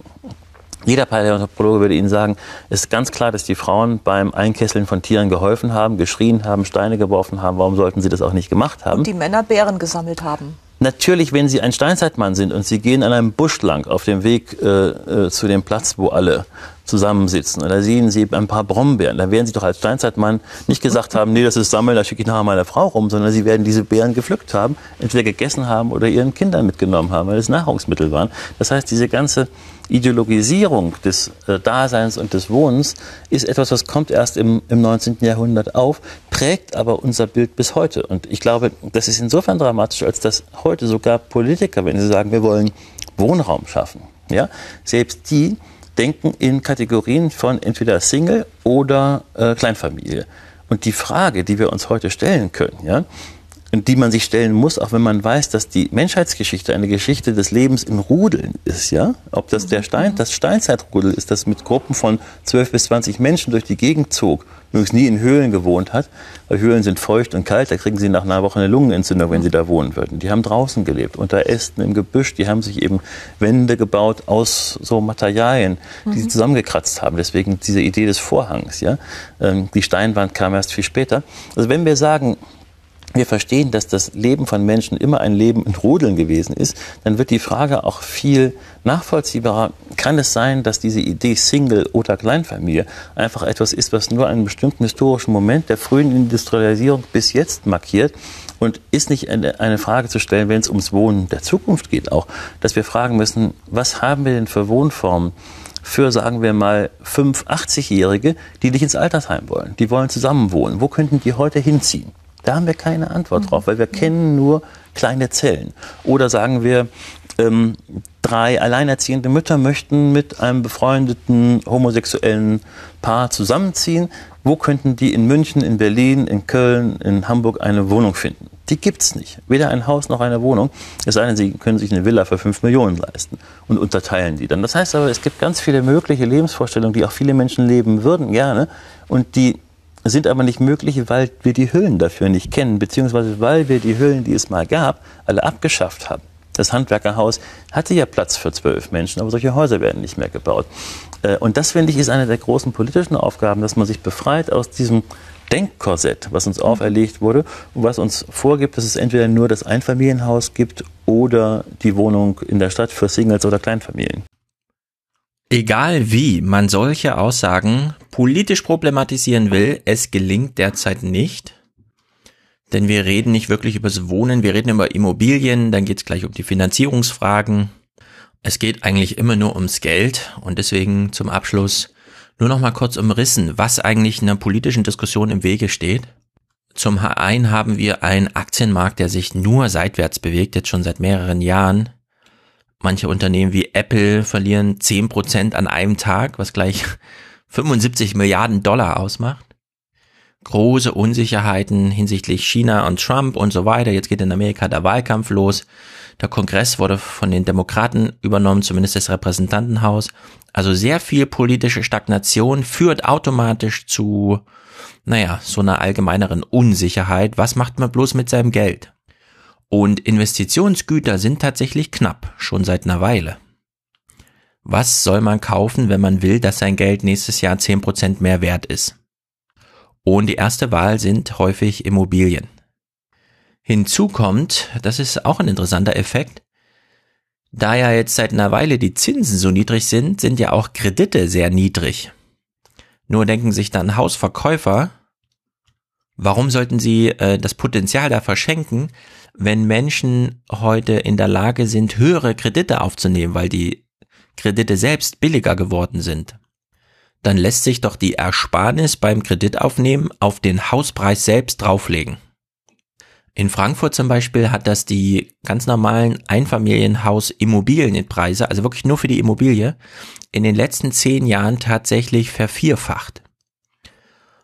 jeder Paläontologe würde Ihnen sagen, es ist ganz klar, dass die Frauen beim Einkesseln von Tieren geholfen haben, geschrien haben, Steine geworfen haben. Warum sollten sie das auch nicht gemacht haben? Und die Männer Bären gesammelt haben. Natürlich, wenn Sie ein Steinzeitmann sind und Sie gehen an einem Busch lang auf dem Weg äh, äh, zu dem Platz, wo alle zusammensitzen, und da sehen Sie ein paar Brombeeren, dann werden Sie doch als Steinzeitmann nicht gesagt haben, nee, das ist Sammeln, da schicke ich nachher meine Frau rum, sondern Sie werden diese Beeren gepflückt haben, entweder gegessen haben oder Ihren Kindern mitgenommen haben, weil es Nahrungsmittel waren. Das heißt, diese ganze Ideologisierung des äh, Daseins und des Wohnens ist etwas, was kommt erst im, im 19. Jahrhundert auf, prägt aber unser Bild bis heute. Und ich glaube, das ist insofern dramatisch, als dass heute sogar Politiker, wenn sie sagen, wir wollen Wohnraum schaffen, ja, selbst die denken in Kategorien von entweder Single oder äh, Kleinfamilie. Und die Frage, die wir uns heute stellen können, ja, die man sich stellen muss, auch wenn man weiß, dass die Menschheitsgeschichte eine Geschichte des Lebens in Rudeln ist, ja? Ob das der Stein, das Steinzeitrudel ist, das mit Gruppen von 12 bis 20 Menschen durch die Gegend zog, übrigens nie in Höhlen gewohnt hat, weil Höhlen sind feucht und kalt, da kriegen sie nach einer Woche eine Lungenentzündung, wenn sie da wohnen würden. Die haben draußen gelebt, unter Ästen, im Gebüsch, die haben sich eben Wände gebaut aus so Materialien, die sie zusammengekratzt haben. Deswegen diese Idee des Vorhangs, ja? Ähm, Die Steinwand kam erst viel später. Also wenn wir sagen, wir verstehen, dass das Leben von Menschen immer ein Leben in Rudeln gewesen ist, dann wird die Frage auch viel nachvollziehbarer. Kann es sein, dass diese Idee Single oder Kleinfamilie einfach etwas ist, was nur einen bestimmten historischen Moment der frühen Industrialisierung bis jetzt markiert? Und ist nicht eine, Frage zu stellen, wenn es ums Wohnen der Zukunft geht auch, dass wir fragen müssen, was haben wir denn für Wohnformen? für, sagen wir mal, fünf 80-Jährige, die nicht ins Altersheim wollen. Die wollen zusammenwohnen. Wo könnten die heute hinziehen? Da haben wir keine Antwort drauf, weil wir kennen nur kleine Zellen. Oder sagen wir, ähm, drei alleinerziehende Mütter möchten mit einem befreundeten homosexuellen Paar zusammenziehen. Wo könnten die in München, in Berlin, in Köln, in Hamburg eine Wohnung finden? Die gibt's nicht. Weder ein Haus noch eine Wohnung. Es sei denn, sie können sich eine Villa für fünf Millionen leisten und unterteilen die dann. Das heißt aber, es gibt ganz viele mögliche Lebensvorstellungen, die auch viele Menschen leben würden, gerne. Und die sind aber nicht möglich, weil wir die Hüllen dafür nicht kennen, beziehungsweise weil wir die Hüllen, die es mal gab, alle abgeschafft haben. Das Handwerkerhaus hatte ja Platz für zwölf Menschen, aber solche Häuser werden nicht mehr gebaut. Äh, Und das, finde ich, ist eine der großen politischen Aufgaben, dass man sich befreit aus diesem Denkkorsett, was uns auferlegt wurde und was uns vorgibt, dass es entweder nur das Einfamilienhaus gibt oder die Wohnung in der Stadt für Singles oder Kleinfamilien. Egal wie man solche Aussagen politisch problematisieren will, es gelingt derzeit nicht. Denn wir reden nicht wirklich über das Wohnen, wir reden über Immobilien, dann geht es gleich um die Finanzierungsfragen. Es geht eigentlich immer nur ums Geld und deswegen zum Abschluss nur noch mal kurz umrissen, was eigentlich einer politischen Diskussion im Wege steht. Zum einen haben wir einen Aktienmarkt, der sich nur seitwärts bewegt, jetzt schon seit mehreren Jahren. Manche Unternehmen wie Apple verlieren 10% an einem Tag, was gleich 75 Milliarden Dollar ausmacht. Große Unsicherheiten hinsichtlich China und Trump und so weiter. Jetzt geht in Amerika der Wahlkampf los. Der Kongress wurde von den Demokraten übernommen, zumindest das Repräsentantenhaus. Also sehr viel politische Stagnation führt automatisch zu, naja, so einer allgemeineren Unsicherheit. Was macht man bloß mit seinem Geld? Und Investitionsgüter sind tatsächlich knapp, schon seit einer Weile. Was soll man kaufen, wenn man will, dass sein Geld nächstes Jahr 10% mehr wert ist? Und die erste Wahl sind häufig Immobilien. Hinzu kommt, das ist auch ein interessanter Effekt, da ja jetzt seit einer Weile die Zinsen so niedrig sind, sind ja auch Kredite sehr niedrig. Nur denken sich dann Hausverkäufer, warum sollten sie äh, das Potenzial da verschenken, wenn Menschen heute in der Lage sind, höhere Kredite aufzunehmen, weil die Kredite selbst billiger geworden sind? Dann lässt sich doch die Ersparnis beim Kreditaufnehmen auf den Hauspreis selbst drauflegen. In Frankfurt zum Beispiel hat das die ganz normalen Einfamilienhaus-Immobilienpreise, also wirklich nur für die Immobilie, in den letzten zehn Jahren tatsächlich vervierfacht.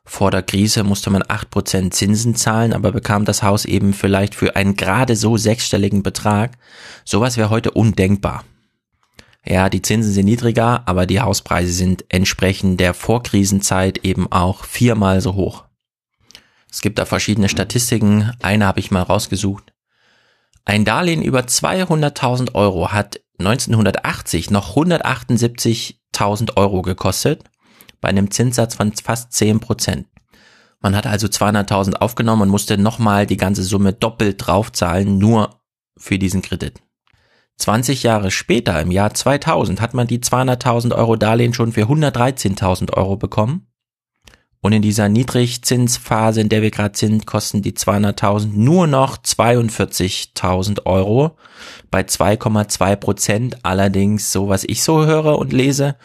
Vor der Krise musste man acht Prozent Zinsen zahlen, aber bekam das Haus eben vielleicht für einen gerade so sechsstelligen Betrag. Sowas wäre heute undenkbar. Ja, die Zinsen sind niedriger, aber die Hauspreise sind entsprechend der Vorkrisenzeit eben auch viermal so hoch. Es gibt da verschiedene Statistiken. Eine habe ich mal rausgesucht. Ein Darlehen über 200.000 Euro hat 1980 noch 178.000 Euro gekostet, bei einem Zinssatz von fast 10 Prozent. Man hat also 200.000 aufgenommen und musste nochmal die ganze Summe doppelt draufzahlen, nur für diesen Kredit. 20 Jahre später, im Jahr 2000, hat man die 200.000 Euro Darlehen schon für 113.000 Euro bekommen. Und in dieser Niedrigzinsphase, in der wir gerade sind, kosten die 200.000 nur noch 42.000 Euro bei 2,2 Prozent. Allerdings, so was ich so höre und lese,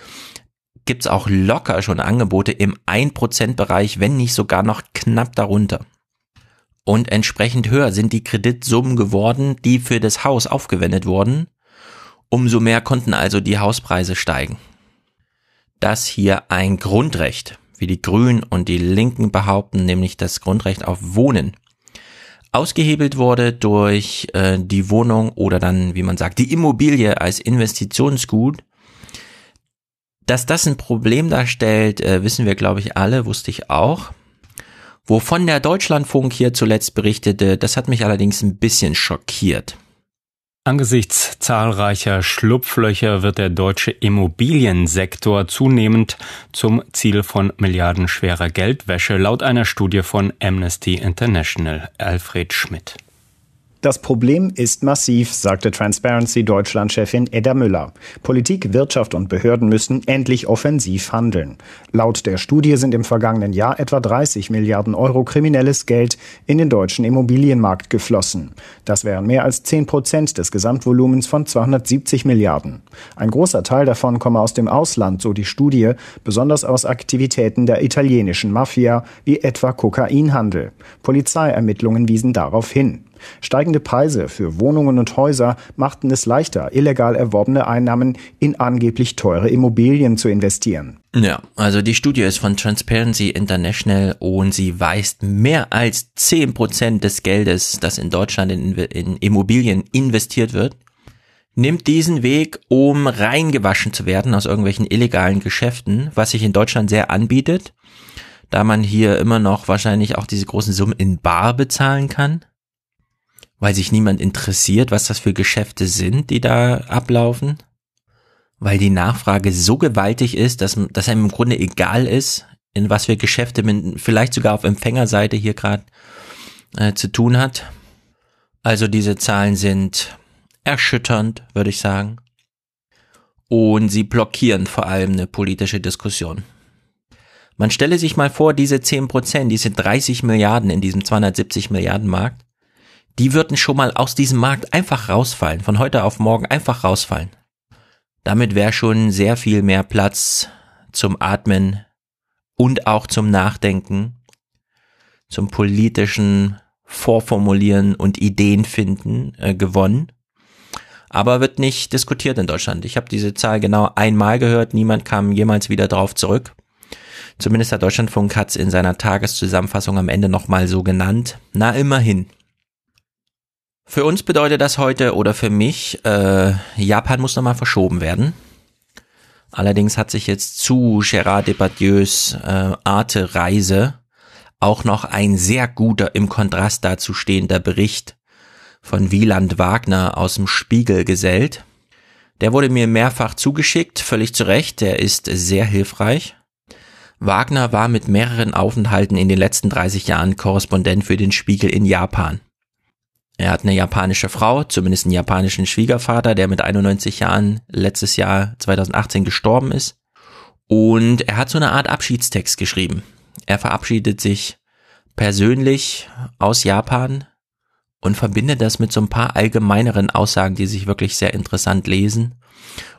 gibt's auch locker schon Angebote im 1% Bereich, wenn nicht sogar noch knapp darunter. Und entsprechend höher sind die Kreditsummen geworden, die für das Haus aufgewendet wurden. Umso mehr konnten also die Hauspreise steigen. Das hier ein Grundrecht wie die Grünen und die Linken behaupten, nämlich das Grundrecht auf Wohnen. ausgehebelt wurde durch äh, die Wohnung oder dann, wie man sagt, die Immobilie als Investitionsgut. Dass das ein Problem darstellt, äh, wissen wir, glaube ich, alle, wusste ich auch. Wovon der Deutschlandfunk hier zuletzt berichtete, das hat mich allerdings ein bisschen schockiert. Angesichts zahlreicher Schlupflöcher wird der deutsche Immobiliensektor zunehmend zum Ziel von milliardenschwerer Geldwäsche, laut einer Studie von Amnesty International. Alfred Schmidt. Das Problem ist massiv, sagte Transparency Deutschland-Chefin Edda Müller. Politik, Wirtschaft und Behörden müssen endlich offensiv handeln. Laut der Studie sind im vergangenen Jahr etwa 30 Milliarden Euro kriminelles Geld in den deutschen Immobilienmarkt geflossen. Das wären mehr als 10 Prozent des Gesamtvolumens von 270 Milliarden. Ein großer Teil davon komme aus dem Ausland, so die Studie, besonders aus Aktivitäten der italienischen Mafia, wie etwa Kokainhandel. Polizeiermittlungen wiesen darauf hin. Steigende Preise für Wohnungen und Häuser machten es leichter, illegal erworbene Einnahmen in angeblich teure Immobilien zu investieren. Ja, also die Studie ist von Transparency International und sie weist mehr als 10% des Geldes, das in Deutschland in, in Immobilien investiert wird, nimmt diesen Weg, um reingewaschen zu werden aus irgendwelchen illegalen Geschäften, was sich in Deutschland sehr anbietet, da man hier immer noch wahrscheinlich auch diese großen Summen in Bar bezahlen kann weil sich niemand interessiert, was das für Geschäfte sind, die da ablaufen, weil die Nachfrage so gewaltig ist, dass, dass einem im Grunde egal ist, in was für Geschäfte man vielleicht sogar auf Empfängerseite hier gerade äh, zu tun hat. Also diese Zahlen sind erschütternd, würde ich sagen. Und sie blockieren vor allem eine politische Diskussion. Man stelle sich mal vor, diese 10 Prozent, diese 30 Milliarden in diesem 270 Milliarden Markt, die würden schon mal aus diesem Markt einfach rausfallen, von heute auf morgen einfach rausfallen. Damit wäre schon sehr viel mehr Platz zum Atmen und auch zum Nachdenken, zum politischen Vorformulieren und Ideen finden äh, gewonnen. Aber wird nicht diskutiert in Deutschland. Ich habe diese Zahl genau einmal gehört, niemand kam jemals wieder drauf zurück. Zumindest der Deutschlandfunk hat es in seiner Tageszusammenfassung am Ende nochmal so genannt. Na immerhin. Für uns bedeutet das heute oder für mich, äh, Japan muss nochmal verschoben werden. Allerdings hat sich jetzt zu Gérard Depardieu's äh, Arte-Reise auch noch ein sehr guter, im Kontrast dazu stehender Bericht von Wieland Wagner aus dem Spiegel gesellt. Der wurde mir mehrfach zugeschickt, völlig zu Recht, der ist sehr hilfreich. Wagner war mit mehreren Aufenthalten in den letzten 30 Jahren Korrespondent für den Spiegel in Japan. Er hat eine japanische Frau, zumindest einen japanischen Schwiegervater, der mit 91 Jahren letztes Jahr 2018 gestorben ist. Und er hat so eine Art Abschiedstext geschrieben. Er verabschiedet sich persönlich aus Japan und verbindet das mit so ein paar allgemeineren Aussagen, die sich wirklich sehr interessant lesen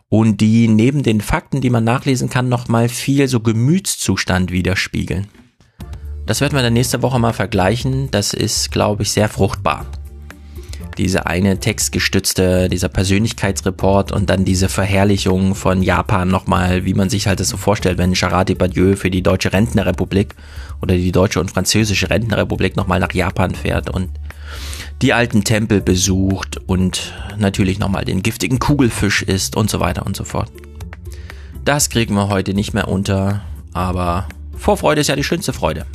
und die neben den Fakten, die man nachlesen kann, nochmal viel so Gemütszustand widerspiegeln. Das werden wir dann nächste Woche mal vergleichen. Das ist, glaube ich, sehr fruchtbar diese eine textgestützte, dieser Persönlichkeitsreport und dann diese Verherrlichung von Japan nochmal, wie man sich halt das so vorstellt, wenn Gerard Depardieu für die Deutsche Rentnerrepublik oder die Deutsche und Französische Rentnerrepublik nochmal nach Japan fährt und die alten Tempel besucht und natürlich nochmal den giftigen Kugelfisch isst und so weiter und so fort. Das kriegen wir heute nicht mehr unter, aber Vorfreude ist ja die schönste Freude.